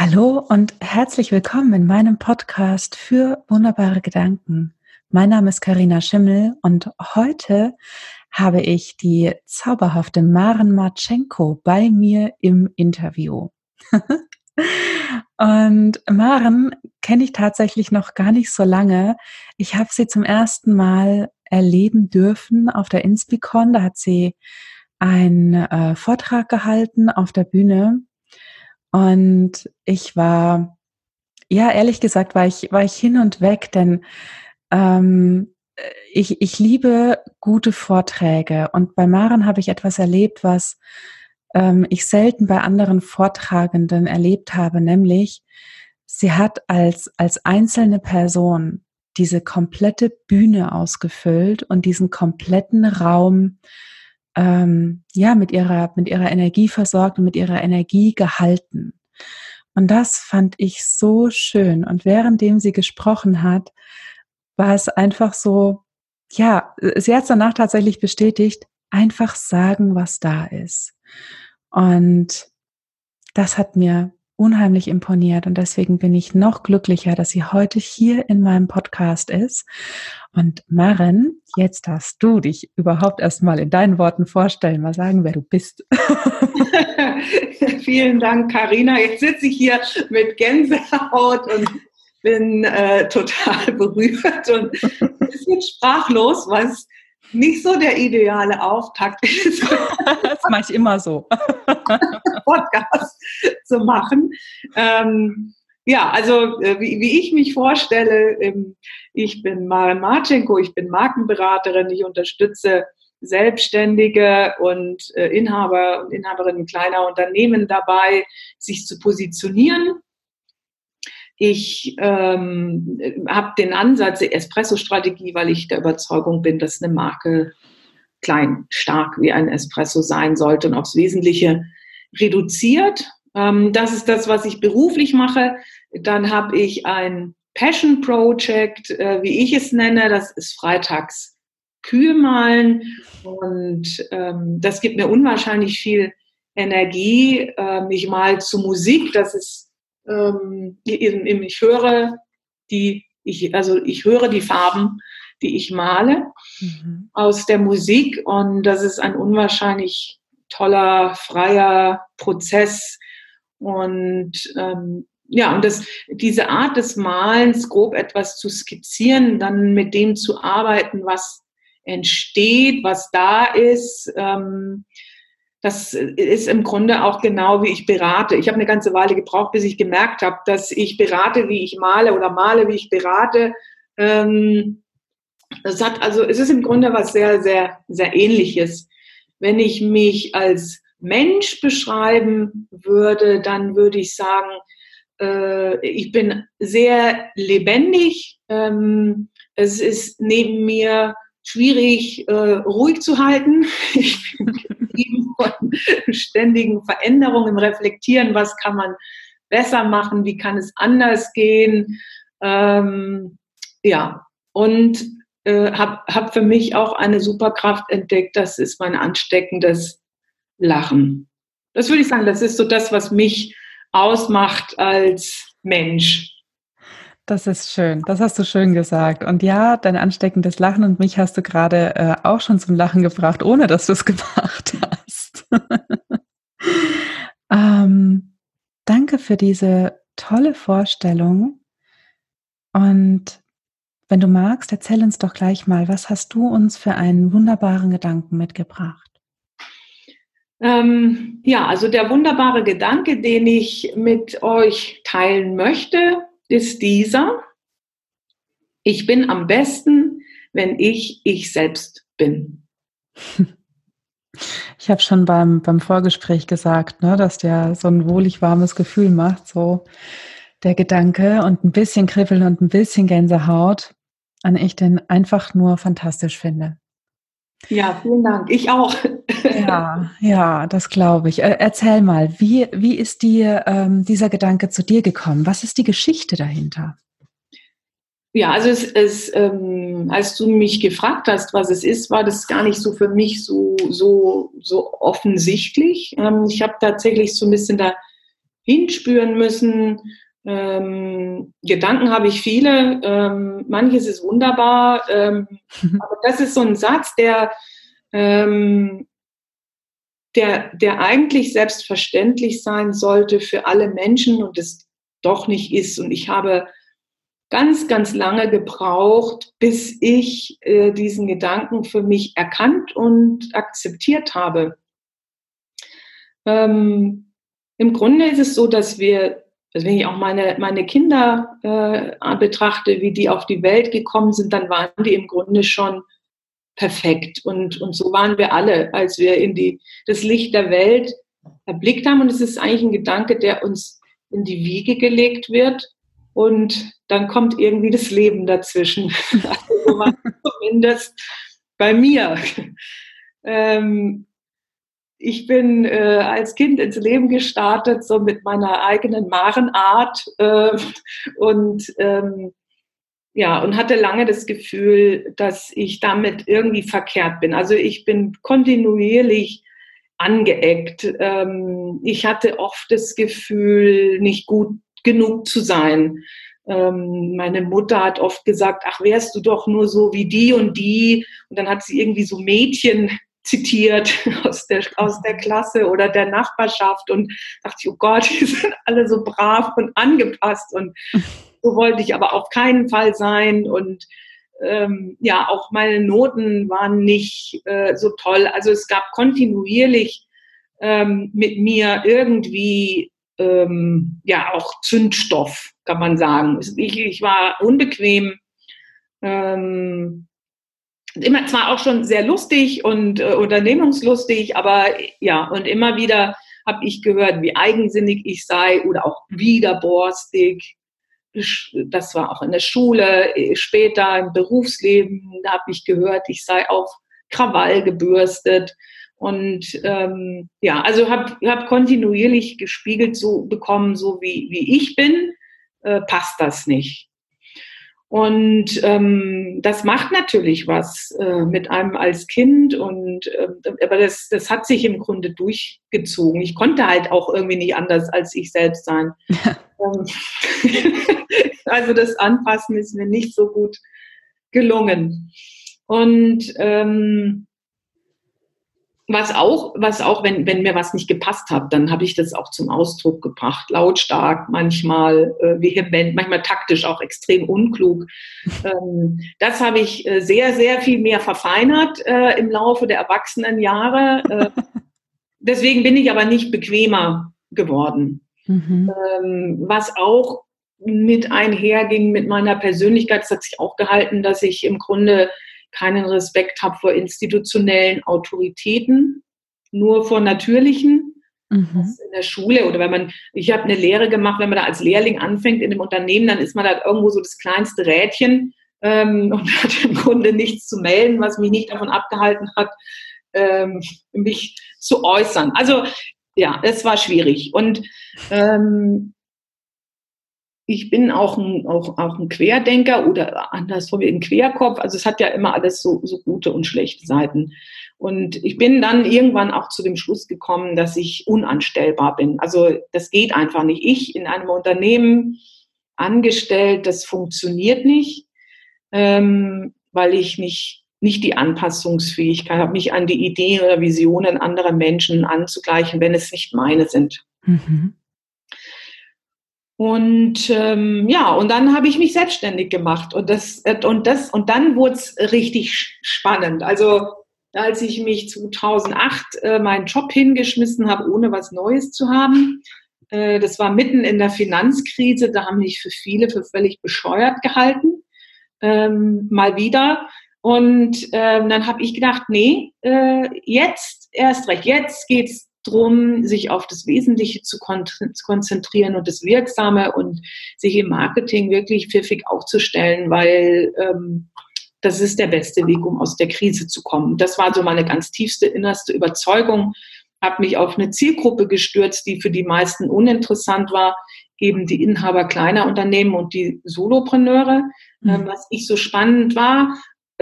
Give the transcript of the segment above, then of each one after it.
Hallo und herzlich willkommen in meinem Podcast für wunderbare Gedanken. Mein Name ist Karina Schimmel und heute habe ich die zauberhafte Maren Marchenko bei mir im Interview. und Maren kenne ich tatsächlich noch gar nicht so lange. Ich habe sie zum ersten Mal erleben dürfen auf der Inspicon. Da hat sie einen äh, Vortrag gehalten auf der Bühne und ich war, ja, ehrlich gesagt, war ich, war ich hin und weg, denn ähm, ich, ich liebe gute Vorträge. Und bei Maren habe ich etwas erlebt, was ähm, ich selten bei anderen Vortragenden erlebt habe, nämlich sie hat als, als einzelne Person diese komplette Bühne ausgefüllt und diesen kompletten Raum ähm, ja, mit ihrer, mit ihrer Energie versorgt und mit ihrer Energie gehalten. Und das fand ich so schön. Und währenddem sie gesprochen hat, war es einfach so, ja, sie hat es danach tatsächlich bestätigt, einfach sagen, was da ist. Und das hat mir unheimlich imponiert und deswegen bin ich noch glücklicher, dass sie heute hier in meinem Podcast ist. Und Maren, jetzt darfst du dich überhaupt erstmal in deinen Worten vorstellen, mal sagen, wer du bist. Vielen Dank, Karina. Jetzt sitze ich hier mit Gänsehaut und bin äh, total berührt und ein bisschen sprachlos, was nicht so der ideale Auftakt ist. das mache ich immer so. Podcast zu machen. Ähm, ja, also äh, wie, wie, ich mich vorstelle, ähm, ich bin Maren Marchenko, ich bin Markenberaterin, ich unterstütze Selbstständige und äh, Inhaber und Inhaberinnen kleiner Unternehmen dabei, sich zu positionieren ich ähm, habe den Ansatz der Espresso-Strategie, weil ich der Überzeugung bin, dass eine Marke klein, stark wie ein Espresso sein sollte und aufs Wesentliche reduziert. Ähm, das ist das, was ich beruflich mache. Dann habe ich ein Passion Project, äh, wie ich es nenne. Das ist freitags Kühe malen und ähm, das gibt mir unwahrscheinlich viel Energie. Ähm, ich mal zu Musik, das ist ähm, ich höre die, ich, also ich höre die Farben, die ich male mhm. aus der Musik und das ist ein unwahrscheinlich toller, freier Prozess und ähm, ja, und das, diese Art des Malens, grob etwas zu skizzieren, dann mit dem zu arbeiten, was entsteht, was da ist, ähm, das ist im Grunde auch genau wie ich berate. Ich habe eine ganze Weile gebraucht, bis ich gemerkt habe, dass ich berate, wie ich male oder male, wie ich berate. Ähm, das hat also, es ist im Grunde was sehr, sehr, sehr ähnliches. Wenn ich mich als Mensch beschreiben würde, dann würde ich sagen, äh, ich bin sehr lebendig. Ähm, es ist neben mir schwierig, äh, ruhig zu halten. Ich bin getrieben von ständigen Veränderungen, reflektieren, was kann man besser machen, wie kann es anders gehen. Ähm, ja, und äh, habe hab für mich auch eine Superkraft entdeckt, das ist mein ansteckendes Lachen. Das würde ich sagen, das ist so das, was mich ausmacht als Mensch. Das ist schön. Das hast du schön gesagt. Und ja, dein ansteckendes Lachen und mich hast du gerade äh, auch schon zum Lachen gebracht, ohne dass du es gemacht hast. ähm, danke für diese tolle Vorstellung. Und wenn du magst, erzähl uns doch gleich mal, was hast du uns für einen wunderbaren Gedanken mitgebracht? Ähm, ja, also der wunderbare Gedanke, den ich mit euch teilen möchte, ist dieser, ich bin am besten, wenn ich ich selbst bin. Ich habe schon beim, beim Vorgespräch gesagt, ne, dass der so ein wohlig warmes Gefühl macht, so der Gedanke und ein bisschen Kribbeln und ein bisschen Gänsehaut, an ich den einfach nur fantastisch finde. Ja, vielen Dank. Ich auch. Ja, ja, das glaube ich. Erzähl mal, wie, wie ist dir ähm, dieser Gedanke zu dir gekommen? Was ist die Geschichte dahinter? Ja, also es, es ähm, als du mich gefragt hast, was es ist, war das gar nicht so für mich so, so, so offensichtlich. Ähm, ich habe tatsächlich so ein bisschen hinspüren müssen. Ähm, Gedanken habe ich viele, ähm, manches ist wunderbar, ähm, aber das ist so ein Satz, der, ähm, der, der eigentlich selbstverständlich sein sollte für alle Menschen und es doch nicht ist. Und ich habe ganz, ganz lange gebraucht, bis ich äh, diesen Gedanken für mich erkannt und akzeptiert habe. Ähm, Im Grunde ist es so, dass wir, wenn ich auch meine, meine Kinder äh, betrachte, wie die auf die Welt gekommen sind, dann waren die im Grunde schon perfekt. Und, und so waren wir alle, als wir in die, das Licht der Welt erblickt haben. Und es ist eigentlich ein Gedanke, der uns in die Wiege gelegt wird und dann kommt irgendwie das Leben dazwischen. Also zumindest bei mir. Ähm, ich bin äh, als Kind ins Leben gestartet, so mit meiner eigenen Marenart äh, und ähm, ja, und hatte lange das Gefühl, dass ich damit irgendwie verkehrt bin. Also ich bin kontinuierlich angeeckt. Ähm, ich hatte oft das Gefühl, nicht gut genug zu sein. Ähm, meine Mutter hat oft gesagt, ach, wärst du doch nur so wie die und die. Und dann hat sie irgendwie so Mädchen zitiert aus der, aus der Klasse oder der Nachbarschaft und dachte ich, oh Gott, die sind alle so brav und angepasst und so wollte ich aber auf keinen Fall sein und ähm, ja, auch meine Noten waren nicht äh, so toll. Also es gab kontinuierlich ähm, mit mir irgendwie ähm, ja auch Zündstoff, kann man sagen. Ich, ich war unbequem, ähm, immer zwar auch schon sehr lustig und äh, unternehmungslustig, aber ja, und immer wieder habe ich gehört, wie eigensinnig ich sei oder auch widerborstig. Das war auch in der Schule, äh, später im Berufsleben, da habe ich gehört, ich sei auf Krawall gebürstet. Und ähm, ja, also habe hab kontinuierlich gespiegelt so bekommen, so wie, wie ich bin, äh, passt das nicht. Und ähm, das macht natürlich was äh, mit einem als Kind und äh, aber das, das hat sich im Grunde durchgezogen. Ich konnte halt auch irgendwie nicht anders als ich selbst sein. Ähm, also das Anpassen ist mir nicht so gut gelungen. Und ähm, was auch, was auch, wenn, wenn mir was nicht gepasst hat, dann habe ich das auch zum Ausdruck gebracht. Lautstark, manchmal äh, vehement, manchmal taktisch auch extrem unklug. Ähm, das habe ich äh, sehr, sehr viel mehr verfeinert äh, im Laufe der Erwachsenenjahre. Äh, deswegen bin ich aber nicht bequemer geworden. Mhm. Ähm, was auch mit einherging mit meiner Persönlichkeit, das hat sich auch gehalten, dass ich im Grunde keinen Respekt habe vor institutionellen Autoritäten, nur vor natürlichen. Mhm. In der Schule oder wenn man, ich habe eine Lehre gemacht, wenn man da als Lehrling anfängt in einem Unternehmen, dann ist man da irgendwo so das kleinste Rädchen ähm, und hat im Grunde nichts zu melden, was mich nicht davon abgehalten hat, ähm, mich zu äußern. Also ja, es war schwierig. Und ähm, ich bin auch ein, auch, auch ein Querdenker oder andersrum ein Querkopf. Also es hat ja immer alles so, so gute und schlechte Seiten. Und ich bin dann irgendwann auch zu dem Schluss gekommen, dass ich unanstellbar bin. Also das geht einfach nicht. Ich in einem Unternehmen angestellt, das funktioniert nicht, ähm, weil ich nicht, nicht die Anpassungsfähigkeit habe, mich an die Ideen oder Visionen anderer Menschen anzugleichen, wenn es nicht meine sind. Mhm. Und ähm, ja, und dann habe ich mich selbstständig gemacht und das äh, und das und dann wurde es richtig spannend. Also als ich mich 2008 äh, meinen Job hingeschmissen habe, ohne was Neues zu haben, äh, das war mitten in der Finanzkrise, da haben mich für viele für völlig bescheuert gehalten, ähm, mal wieder. Und ähm, dann habe ich gedacht, nee, äh, jetzt erst recht, jetzt geht's drum, sich auf das Wesentliche zu konzentrieren und das Wirksame und sich im Marketing wirklich pfiffig aufzustellen, weil ähm, das ist der beste Weg, um aus der Krise zu kommen. Das war so meine ganz tiefste, innerste Überzeugung. Habe mich auf eine Zielgruppe gestürzt, die für die meisten uninteressant war, eben die Inhaber kleiner Unternehmen und die Solopreneure. Mhm. Ähm, was ich so spannend war,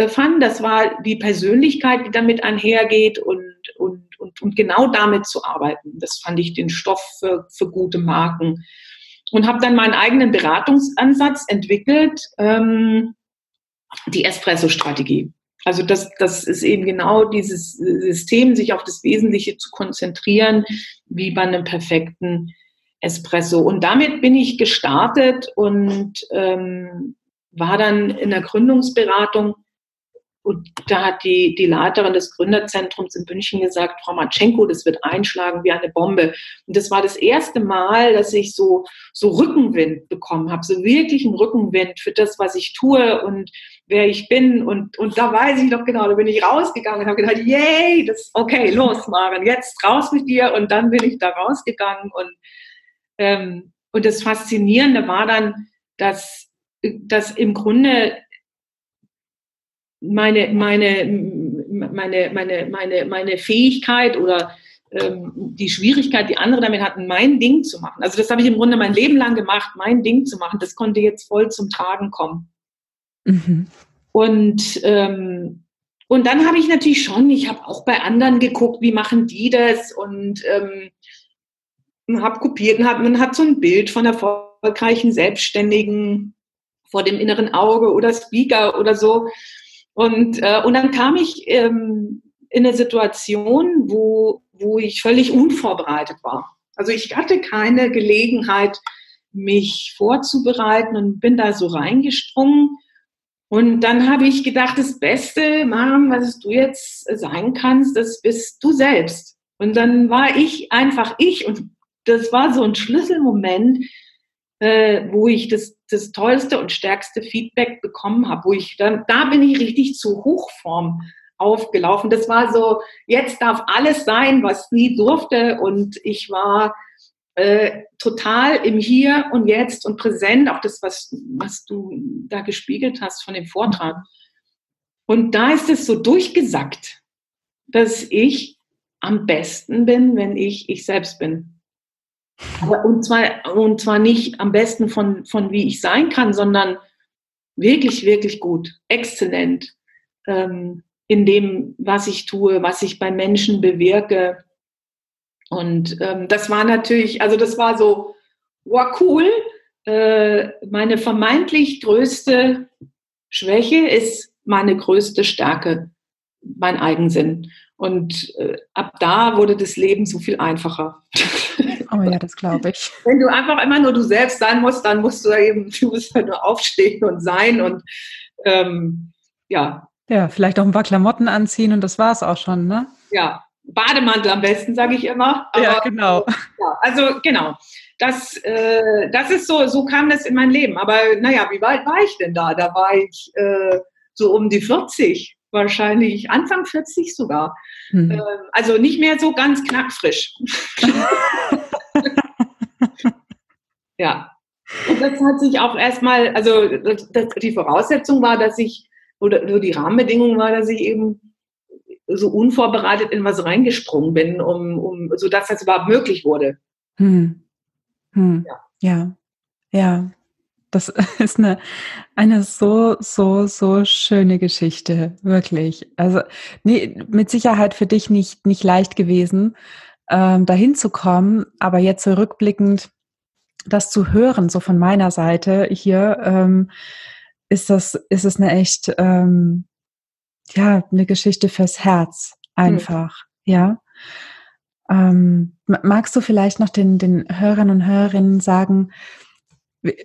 fand, das war die Persönlichkeit, die damit einhergeht und und, und, und genau damit zu arbeiten. Das fand ich den Stoff für, für gute Marken. Und habe dann meinen eigenen Beratungsansatz entwickelt, ähm, die Espresso-Strategie. Also das, das ist eben genau dieses System, sich auf das Wesentliche zu konzentrieren, wie bei einem perfekten Espresso. Und damit bin ich gestartet und ähm, war dann in der Gründungsberatung und da hat die, die Leiterin des Gründerzentrums in München gesagt, Frau Matschenko, das wird einschlagen wie eine Bombe. Und das war das erste Mal, dass ich so, so Rückenwind bekommen habe, so wirklich einen Rückenwind für das, was ich tue und wer ich bin. Und, und da weiß ich noch genau, da bin ich rausgegangen und habe gedacht, yay, das okay, los, Maren, jetzt raus mit dir. Und dann bin ich da rausgegangen. Und, ähm, und das Faszinierende war dann, dass, dass im Grunde meine, meine, meine, meine, meine, meine Fähigkeit oder ähm, die Schwierigkeit, die andere damit hatten, mein Ding zu machen. Also das habe ich im Grunde mein Leben lang gemacht, mein Ding zu machen. Das konnte jetzt voll zum Tragen kommen. Mhm. Und, ähm, und dann habe ich natürlich schon, ich habe auch bei anderen geguckt, wie machen die das und ähm, habe kopiert und hab, man hat so ein Bild von erfolgreichen Selbstständigen vor dem inneren Auge oder Speaker oder so. Und, äh, und dann kam ich ähm, in eine Situation, wo, wo ich völlig unvorbereitet war. Also ich hatte keine Gelegenheit, mich vorzubereiten und bin da so reingesprungen. Und dann habe ich gedacht, das Beste, Maren, was du jetzt sein kannst, das bist du selbst. Und dann war ich einfach ich und das war so ein Schlüsselmoment, äh, wo ich das, das tollste und stärkste Feedback bekommen habe, wo ich dann, da bin ich richtig zur Hochform aufgelaufen. Das war so, jetzt darf alles sein, was nie durfte und ich war äh, total im Hier und Jetzt und präsent, auch das, was, was du da gespiegelt hast von dem Vortrag. Und da ist es so durchgesackt, dass ich am besten bin, wenn ich ich selbst bin. Aber, und, zwar, und zwar nicht am besten von, von wie ich sein kann, sondern wirklich, wirklich gut, exzellent ähm, in dem, was ich tue, was ich bei Menschen bewirke. Und ähm, das war natürlich, also das war so, wow, cool. Äh, meine vermeintlich größte Schwäche ist meine größte Stärke, mein Eigensinn. Und äh, ab da wurde das Leben so viel einfacher. Oh ja, das glaube ich. Wenn du einfach immer nur du selbst sein musst, dann musst du eben, du musst halt nur aufstehen und sein und ähm, ja. Ja, vielleicht auch ein paar Klamotten anziehen und das war es auch schon, ne? Ja, Bademantel am besten, sage ich immer. Aber, ja, genau. Ja, also genau. Das, äh, das ist so, so kam das in mein Leben. Aber naja, wie weit war ich denn da? Da war ich äh, so um die 40, wahrscheinlich Anfang 40 sogar. Hm. Äh, also nicht mehr so ganz knackfrisch. Ja. Und das hat sich auch erstmal, also das, die Voraussetzung war, dass ich, oder so die Rahmenbedingung war, dass ich eben so unvorbereitet in was reingesprungen bin, um, um sodass das überhaupt möglich wurde. Hm. Hm. Ja. ja, ja. Das ist eine, eine so, so, so schöne Geschichte, wirklich. Also nee, mit Sicherheit für dich nicht, nicht leicht gewesen, ähm, dahin zu kommen, aber jetzt so rückblickend das zu hören, so von meiner Seite hier, ähm, ist das, ist es eine echt, ähm, ja, eine Geschichte fürs Herz einfach, mhm. ja. Ähm, magst du vielleicht noch den, den Hörern und Hörerinnen sagen,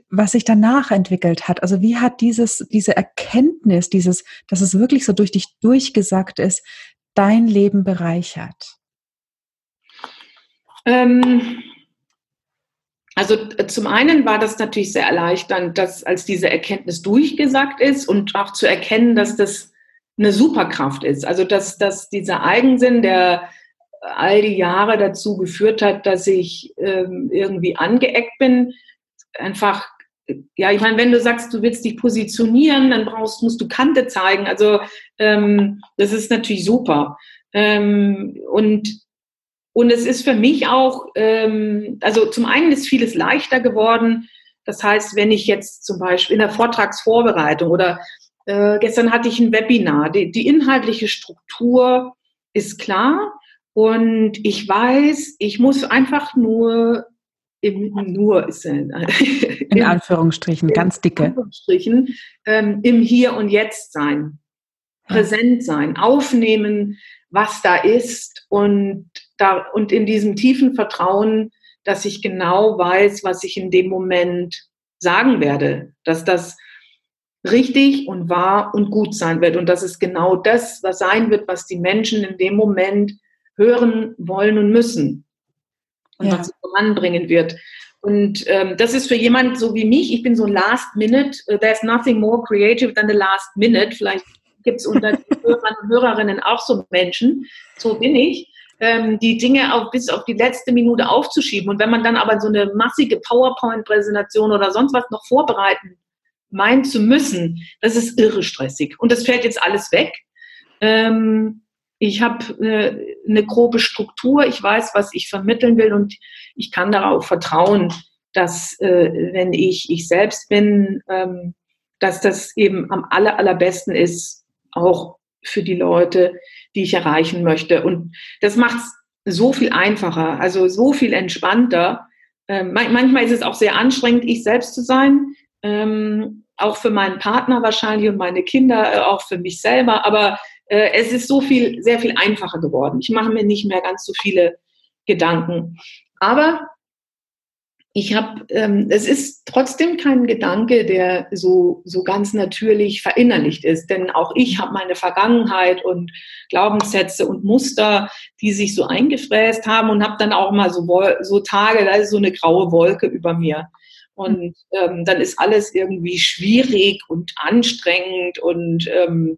was sich danach entwickelt hat. Also wie hat dieses, diese Erkenntnis, dieses, dass es wirklich so durch dich durchgesagt ist, dein Leben bereichert? Ähm, also äh, zum einen war das natürlich sehr erleichternd, dass als diese Erkenntnis durchgesagt ist und auch zu erkennen, dass das eine Superkraft ist. Also dass, dass dieser Eigensinn, der all die Jahre dazu geführt hat, dass ich ähm, irgendwie angeeckt bin, einfach, ja, ich meine, wenn du sagst, du willst dich positionieren, dann brauchst, musst du Kante zeigen. Also ähm, das ist natürlich super. Ähm, und und es ist für mich auch, ähm, also zum einen ist vieles leichter geworden. Das heißt, wenn ich jetzt zum Beispiel in der Vortragsvorbereitung oder äh, gestern hatte ich ein Webinar, die, die inhaltliche Struktur ist klar Und ich weiß, ich muss einfach nur im nur ist in, in Anführungsstrichen im, ganz dicke. Anführungsstrichen, ähm, im Hier und Jetzt sein, präsent sein, aufnehmen, was da ist und da und in diesem tiefen Vertrauen, dass ich genau weiß, was ich in dem Moment sagen werde, dass das richtig und wahr und gut sein wird und dass es genau das, was sein wird, was die Menschen in dem Moment hören wollen und müssen und ja. was sie voranbringen wird. Und ähm, das ist für jemand so wie mich, ich bin so last minute, uh, there's nothing more creative than the last minute. Vielleicht gibt es unter den Hörern und Hörerinnen auch so Menschen, so bin ich, ähm, die Dinge auch bis auf die letzte Minute aufzuschieben. Und wenn man dann aber so eine massige PowerPoint-Präsentation oder sonst was noch vorbereiten meint zu müssen, das ist irre stressig. Und das fällt jetzt alles weg. Ähm, ich habe äh, eine grobe Struktur, ich weiß, was ich vermitteln will und ich kann darauf vertrauen, dass äh, wenn ich ich selbst bin, ähm, dass das eben am aller, allerbesten ist, auch für die Leute, die ich erreichen möchte. Und das macht es so viel einfacher, also so viel entspannter. Ähm, manchmal ist es auch sehr anstrengend, ich selbst zu sein, ähm, auch für meinen Partner wahrscheinlich und meine Kinder, äh, auch für mich selber. Aber äh, es ist so viel, sehr viel einfacher geworden. Ich mache mir nicht mehr ganz so viele Gedanken. Aber ich habe, ähm, es ist trotzdem kein Gedanke, der so, so ganz natürlich verinnerlicht ist. Denn auch ich habe meine Vergangenheit und Glaubenssätze und Muster, die sich so eingefräst haben und habe dann auch mal so, so Tage, da ist so eine graue Wolke über mir. Und ähm, dann ist alles irgendwie schwierig und anstrengend und ähm,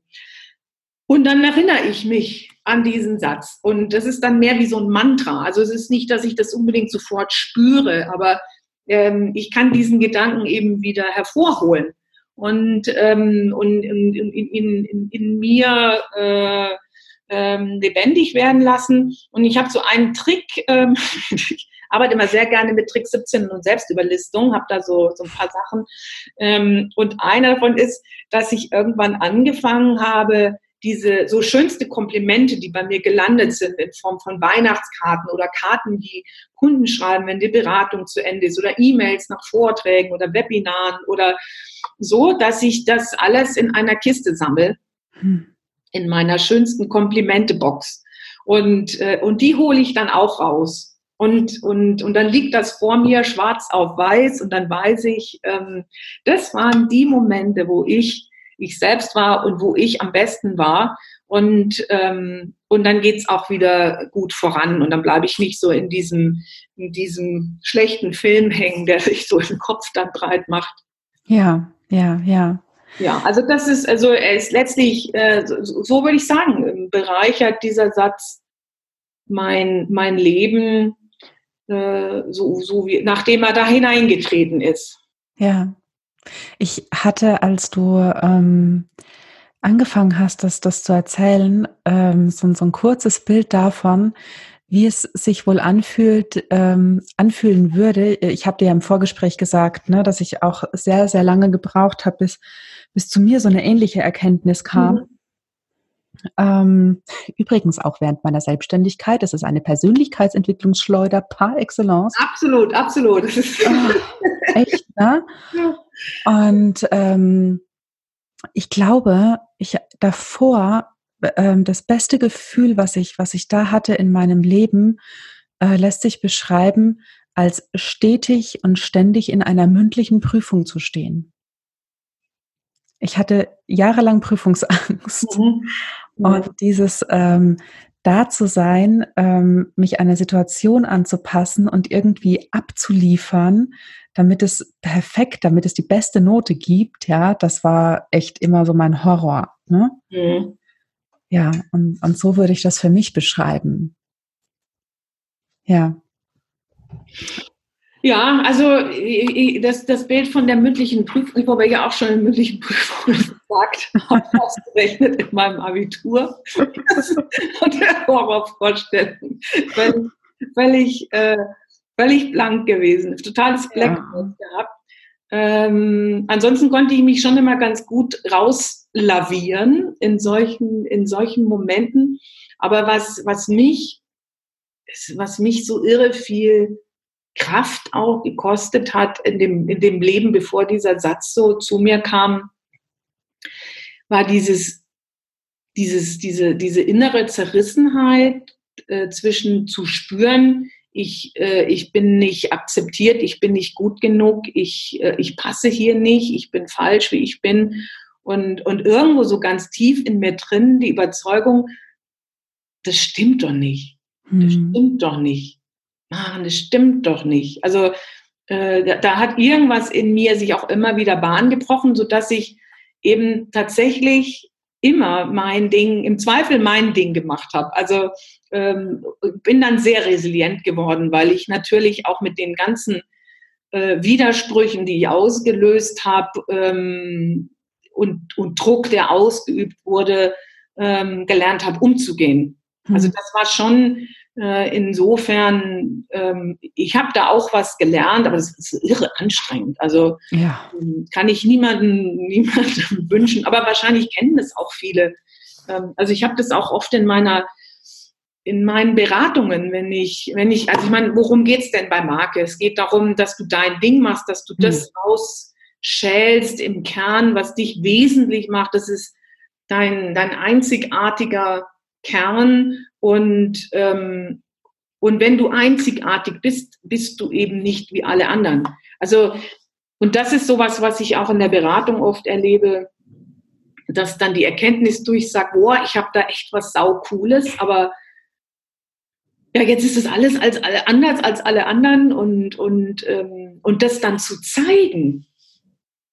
und dann erinnere ich mich an diesen Satz. Und das ist dann mehr wie so ein Mantra. Also es ist nicht, dass ich das unbedingt sofort spüre, aber ähm, ich kann diesen Gedanken eben wieder hervorholen und, ähm, und in, in, in, in mir äh, ähm, lebendig werden lassen. Und ich habe so einen Trick, ähm, ich arbeite immer sehr gerne mit Trick 17 und Selbstüberlistung, habe da so, so ein paar Sachen. Ähm, und einer davon ist, dass ich irgendwann angefangen habe, diese so schönste Komplimente, die bei mir gelandet sind in Form von Weihnachtskarten oder Karten, die Kunden schreiben, wenn die Beratung zu Ende ist oder E-Mails nach Vorträgen oder Webinaren oder so, dass ich das alles in einer Kiste sammle, hm. in meiner schönsten Komplimente-Box. Und, äh, und die hole ich dann auch raus. Und, und, und dann liegt das vor mir schwarz auf weiß und dann weiß ich, ähm, das waren die Momente, wo ich ich selbst war und wo ich am besten war. Und, ähm, und dann geht's auch wieder gut voran und dann bleibe ich nicht so in diesem, in diesem schlechten Film hängen, der sich so im Kopf dann breit macht. Ja, ja, ja. Ja, also das ist, also er ist letztlich, äh, so, so würde ich sagen, bereichert dieser Satz mein, mein Leben, äh, so, so wie, nachdem er da hineingetreten ist. Ja, ich hatte, als du ähm, angefangen hast, das, das zu erzählen, ähm, so, so ein kurzes Bild davon, wie es sich wohl anfühlt, ähm, anfühlen würde. Ich habe dir ja im Vorgespräch gesagt, ne, dass ich auch sehr, sehr lange gebraucht habe, bis, bis zu mir so eine ähnliche Erkenntnis kam. Mhm. Ähm, übrigens auch während meiner Selbstständigkeit. Das ist eine Persönlichkeitsentwicklungsschleuder par excellence. Absolut, absolut. Oh, echt, ne? Ja. Und ähm, ich glaube, ich davor ähm, das beste Gefühl, was ich, was ich da hatte in meinem Leben, äh, lässt sich beschreiben, als stetig und ständig in einer mündlichen Prüfung zu stehen. Ich hatte jahrelang Prüfungsangst. Mhm. Und dieses ähm, da zu sein, ähm, mich einer Situation anzupassen und irgendwie abzuliefern, damit es perfekt, damit es die beste Note gibt, ja, das war echt immer so mein Horror. Ne? Mhm. Ja, und, und so würde ich das für mich beschreiben. Ja. Ja, also das, das Bild von der mündlichen Prüfung, ich habe ja auch schon in mündlichen Prüfungen gesagt, habe ausgerechnet in meinem Abitur und der Horrorvorstellung, weil, weil, ich, äh, völlig blank gewesen, totales Blackout ja. gehabt. Ähm, ansonsten konnte ich mich schon immer ganz gut rauslavieren in solchen, in solchen Momenten. Aber was, was mich was mich so irre viel Kraft auch gekostet hat in dem, in dem Leben, bevor dieser Satz so zu mir kam, war dieses, dieses, diese, diese innere Zerrissenheit äh, zwischen zu spüren, ich, äh, ich bin nicht akzeptiert, ich bin nicht gut genug, ich, äh, ich passe hier nicht, ich bin falsch, wie ich bin. Und, und irgendwo so ganz tief in mir drin die Überzeugung, das stimmt doch nicht. Das hm. stimmt doch nicht. Mann, das stimmt doch nicht. Also äh, da, da, hat irgendwas in mir sich auch immer wieder Bahn gebrochen, sodass ich eben tatsächlich immer mein Ding, im Zweifel mein Ding gemacht habe. Also ähm, bin dann sehr resilient geworden, weil ich natürlich auch mit den ganzen äh, Widersprüchen, die ich ausgelöst habe ähm, und, und Druck, der ausgeübt wurde, ähm, gelernt habe, umzugehen. Also hm. das war schon insofern, ähm, ich habe da auch was gelernt, aber das ist irre anstrengend. Also ja. Ähm, kann ich niemanden, niemanden wünschen, aber wahrscheinlich kennen das auch viele. Ähm, also ich habe das auch oft in meiner in meinen Beratungen, wenn ich, wenn ich, also ich meine, worum geht's denn bei Marke? Es geht darum, dass du dein Ding machst, dass du das mhm. rausschälst im Kern, was dich wesentlich macht. Das ist dein, dein einzigartiger Kern und, ähm, und wenn du einzigartig bist, bist du eben nicht wie alle anderen. Also, und das ist sowas, was ich auch in der Beratung oft erlebe, dass dann die Erkenntnis durchsagt, boah, ich habe da echt was saucooles, aber ja, jetzt ist es alles als alle, anders als alle anderen und, und, ähm, und das dann zu zeigen,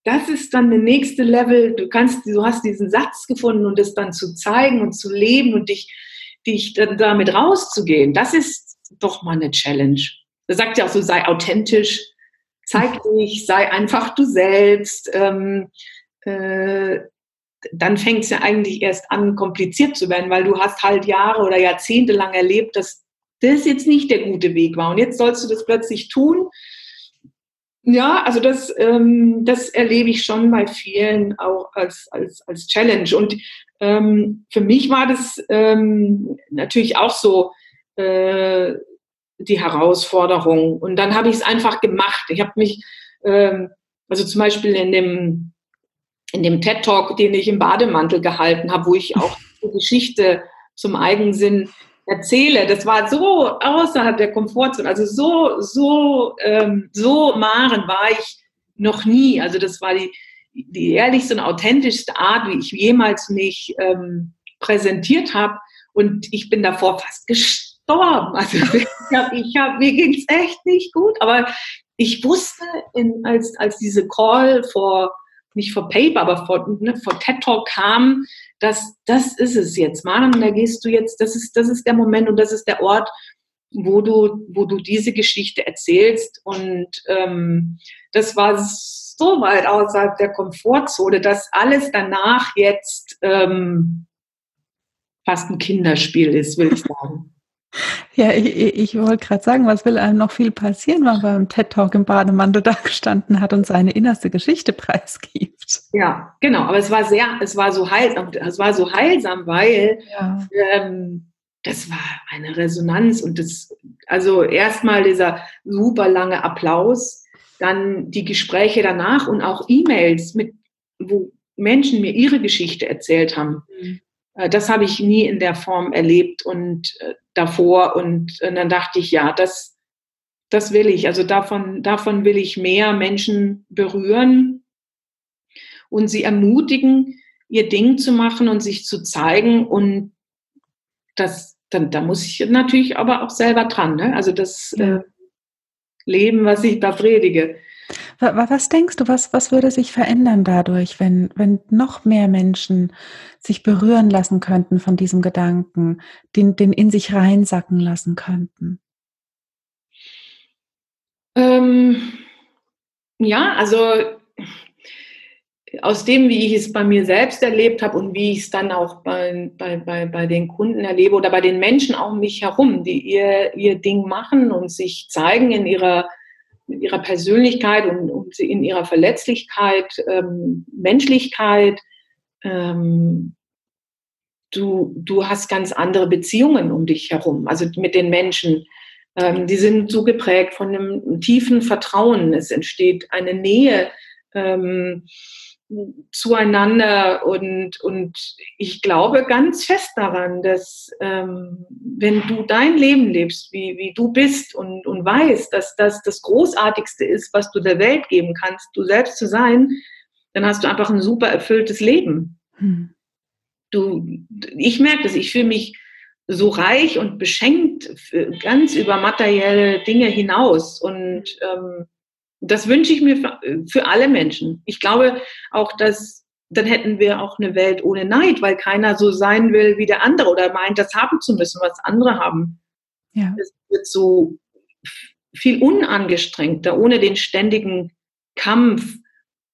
das ist dann der nächste Level. Du kannst, du hast diesen Satz gefunden und das dann zu zeigen und zu leben und dich, dich dann damit rauszugehen. Das ist doch mal eine Challenge. Da sagt ja auch so, sei authentisch, zeig dich, sei einfach du selbst. Ähm, äh, dann fängt es ja eigentlich erst an, kompliziert zu werden, weil du hast halt Jahre oder Jahrzehnte lang erlebt, dass das jetzt nicht der gute Weg war. Und jetzt sollst du das plötzlich tun. Ja, also das, ähm, das erlebe ich schon bei vielen auch als, als, als Challenge. Und ähm, für mich war das ähm, natürlich auch so äh, die Herausforderung. Und dann habe ich es einfach gemacht. Ich habe mich, ähm, also zum Beispiel in dem, in dem TED Talk, den ich im Bademantel gehalten habe, wo ich auch die Geschichte zum Eigensinn erzähle, das war so außerhalb der Komfortzone, also so, so, ähm, so Maren war ich noch nie. Also das war die, die ehrlichste und authentischste Art, wie ich jemals mich ähm, präsentiert habe. Und ich bin davor fast gestorben. Also ich hab, ich hab, mir ging es echt nicht gut, aber ich wusste, in, als, als diese Call vor, nicht vor Paper, aber vor, ne, vor TED Talk kam, das, das ist es jetzt, Maren, da gehst du jetzt, das ist, das ist der Moment und das ist der Ort, wo du, wo du diese Geschichte erzählst. Und ähm, das war so weit außerhalb der Komfortzone, dass alles danach jetzt ähm, fast ein Kinderspiel ist, will ich sagen. Ja, ich, ich wollte gerade sagen, was will einem noch viel passieren, wenn man beim TED Talk im Bademantel da gestanden hat und seine innerste Geschichte preisgibt. Ja, genau. Aber es war sehr, es war so heilsam, es war so heilsam, weil ja. ähm, das war eine Resonanz und das, also erstmal dieser super lange Applaus, dann die Gespräche danach und auch E-Mails mit, wo Menschen mir ihre Geschichte erzählt haben. Mhm. Äh, das habe ich nie in der Form erlebt und äh, davor. Und, und dann dachte ich, ja, das, das will ich. Also davon, davon will ich mehr Menschen berühren und sie ermutigen, ihr Ding zu machen und sich zu zeigen. Und das, dann, da muss ich natürlich aber auch selber dran. Ne? Also das äh, Leben, was ich da predige. Was denkst du, was, was würde sich verändern dadurch, wenn, wenn noch mehr Menschen sich berühren lassen könnten von diesem Gedanken, den, den in sich reinsacken lassen könnten? Ähm, ja, also aus dem, wie ich es bei mir selbst erlebt habe und wie ich es dann auch bei, bei, bei, bei den Kunden erlebe oder bei den Menschen auch um mich herum, die ihr, ihr Ding machen und sich zeigen in ihrer in ihrer Persönlichkeit und, und in ihrer Verletzlichkeit, ähm, Menschlichkeit, ähm, du, du hast ganz andere Beziehungen um dich herum, also mit den Menschen. Ähm, die sind so geprägt von einem tiefen Vertrauen. Es entsteht eine Nähe. Ähm, zueinander und, und ich glaube ganz fest daran, dass ähm, wenn du dein Leben lebst, wie, wie du bist und, und weißt, dass das das Großartigste ist, was du der Welt geben kannst, du selbst zu sein, dann hast du einfach ein super erfülltes Leben. Hm. Du, ich merke das, ich fühle mich so reich und beschenkt ganz über materielle Dinge hinaus und ähm, das wünsche ich mir für, für alle Menschen. Ich glaube auch, dass dann hätten wir auch eine Welt ohne Neid, weil keiner so sein will wie der andere oder meint, das haben zu müssen, was andere haben. Ja. Es wird so viel unangestrengter, ohne den ständigen Kampf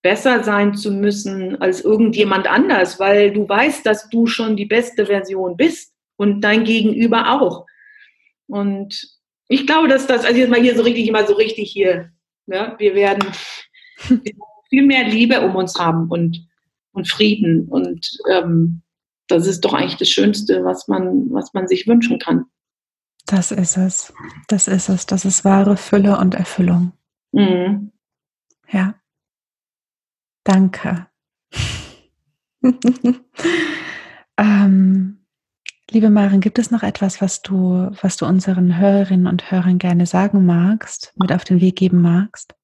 besser sein zu müssen als irgendjemand anders, weil du weißt, dass du schon die beste Version bist und dein Gegenüber auch. Und ich glaube, dass das, also jetzt mal hier so richtig, immer so richtig hier Ne? Wir werden viel mehr Liebe um uns haben und, und Frieden. Und ähm, das ist doch eigentlich das Schönste, was man, was man sich wünschen kann. Das ist es. Das ist es. Das ist wahre Fülle und Erfüllung. Mhm. Ja. Danke. ähm, liebe Maren, gibt es noch etwas, was du, was du unseren Hörerinnen und Hörern gerne sagen magst, mit auf den Weg geben magst?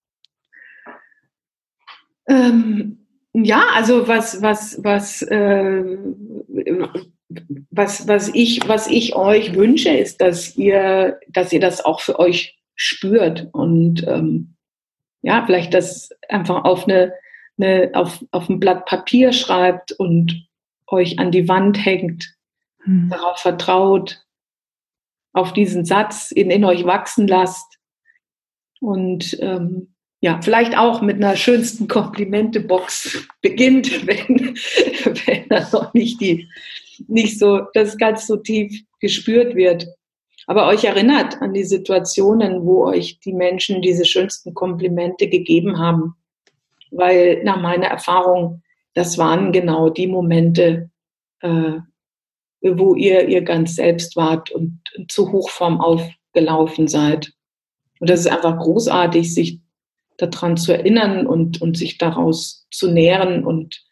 Ähm, ja, also was, was, was, äh, was, was, ich, was ich euch wünsche, ist, dass ihr, dass ihr das auch für euch spürt und ähm, ja, vielleicht das einfach auf eine, eine auf, auf ein Blatt Papier schreibt und euch an die Wand hängt, hm. darauf vertraut, auf diesen Satz in, in euch wachsen lasst und ähm, ja, vielleicht auch mit einer schönsten Komplimente-Box beginnt, wenn, wenn das noch nicht die, nicht so, das ganz so tief gespürt wird. Aber euch erinnert an die Situationen, wo euch die Menschen diese schönsten Komplimente gegeben haben. Weil nach meiner Erfahrung, das waren genau die Momente, äh, wo ihr ihr ganz selbst wart und zu Hochform aufgelaufen seid. Und das ist einfach großartig, sich daran zu erinnern und, und sich daraus zu nähren und,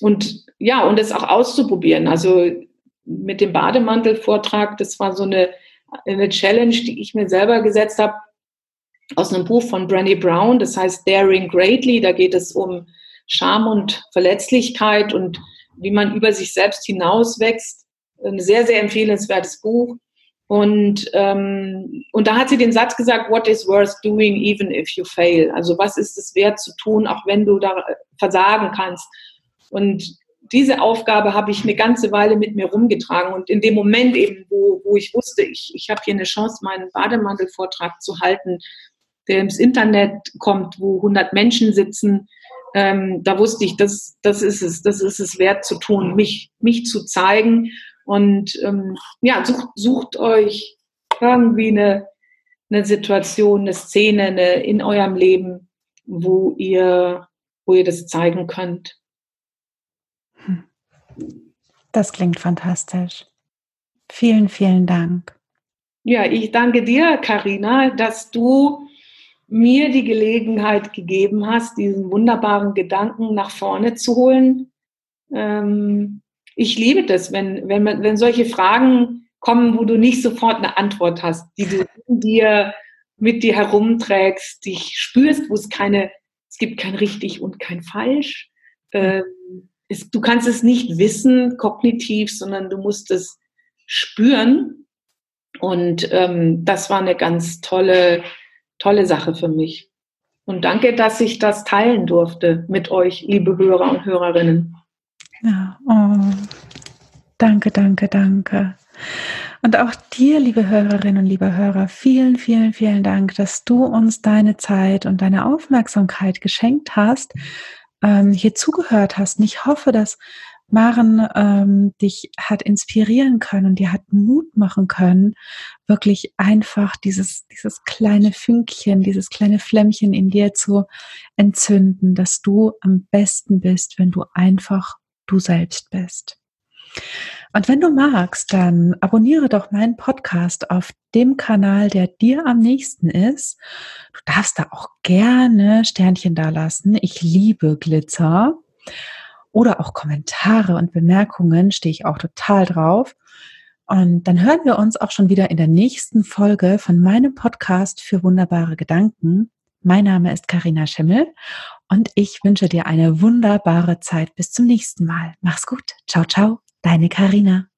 und ja, und es auch auszuprobieren. Also mit dem Bademantel-Vortrag, das war so eine, eine Challenge, die ich mir selber gesetzt habe, aus einem Buch von Brené Brown, das heißt Daring Greatly. Da geht es um Scham und Verletzlichkeit und wie man über sich selbst hinauswächst. Ein sehr, sehr empfehlenswertes Buch. Und, ähm, und da hat sie den Satz gesagt, what is worth doing even if you fail? Also was ist es wert zu tun, auch wenn du da versagen kannst? Und diese Aufgabe habe ich eine ganze Weile mit mir rumgetragen. Und in dem Moment eben, wo, wo ich wusste, ich, ich habe hier eine Chance, meinen Bademantelvortrag zu halten, der ins Internet kommt, wo 100 Menschen sitzen, ähm, da wusste ich, das, das ist es, das ist es wert zu tun, mich, mich zu zeigen und ähm, ja, sucht, sucht euch irgendwie eine, eine Situation, eine Szene eine, in eurem Leben, wo ihr, wo ihr das zeigen könnt. Hm. Das klingt fantastisch. Vielen, vielen Dank. Ja, ich danke dir, Karina, dass du mir die Gelegenheit gegeben hast, diesen wunderbaren Gedanken nach vorne zu holen. Ähm, ich liebe das, wenn, wenn, man, wenn solche Fragen kommen, wo du nicht sofort eine Antwort hast, die du in dir mit dir herumträgst, dich spürst, wo es keine, es gibt kein richtig und kein falsch. Ähm, es, du kannst es nicht wissen, kognitiv, sondern du musst es spüren. Und ähm, das war eine ganz tolle, tolle Sache für mich. Und danke, dass ich das teilen durfte mit euch, liebe Hörer und Hörerinnen. Ja, oh. Danke, danke, danke. Und auch dir, liebe Hörerinnen und liebe Hörer, vielen, vielen, vielen Dank, dass du uns deine Zeit und deine Aufmerksamkeit geschenkt hast, ähm, hier zugehört hast. Und ich hoffe, dass Maren ähm, dich hat inspirieren können und dir hat Mut machen können, wirklich einfach dieses, dieses kleine Fünkchen, dieses kleine Flämmchen in dir zu entzünden, dass du am besten bist, wenn du einfach du selbst bist. Und wenn du magst, dann abonniere doch meinen Podcast auf dem Kanal, der dir am nächsten ist. Du darfst da auch gerne Sternchen dalassen. Ich liebe Glitzer. Oder auch Kommentare und Bemerkungen stehe ich auch total drauf. Und dann hören wir uns auch schon wieder in der nächsten Folge von meinem Podcast für wunderbare Gedanken. Mein Name ist Karina Schimmel und ich wünsche dir eine wunderbare Zeit. Bis zum nächsten Mal. Mach's gut. Ciao, ciao. Deine Karina.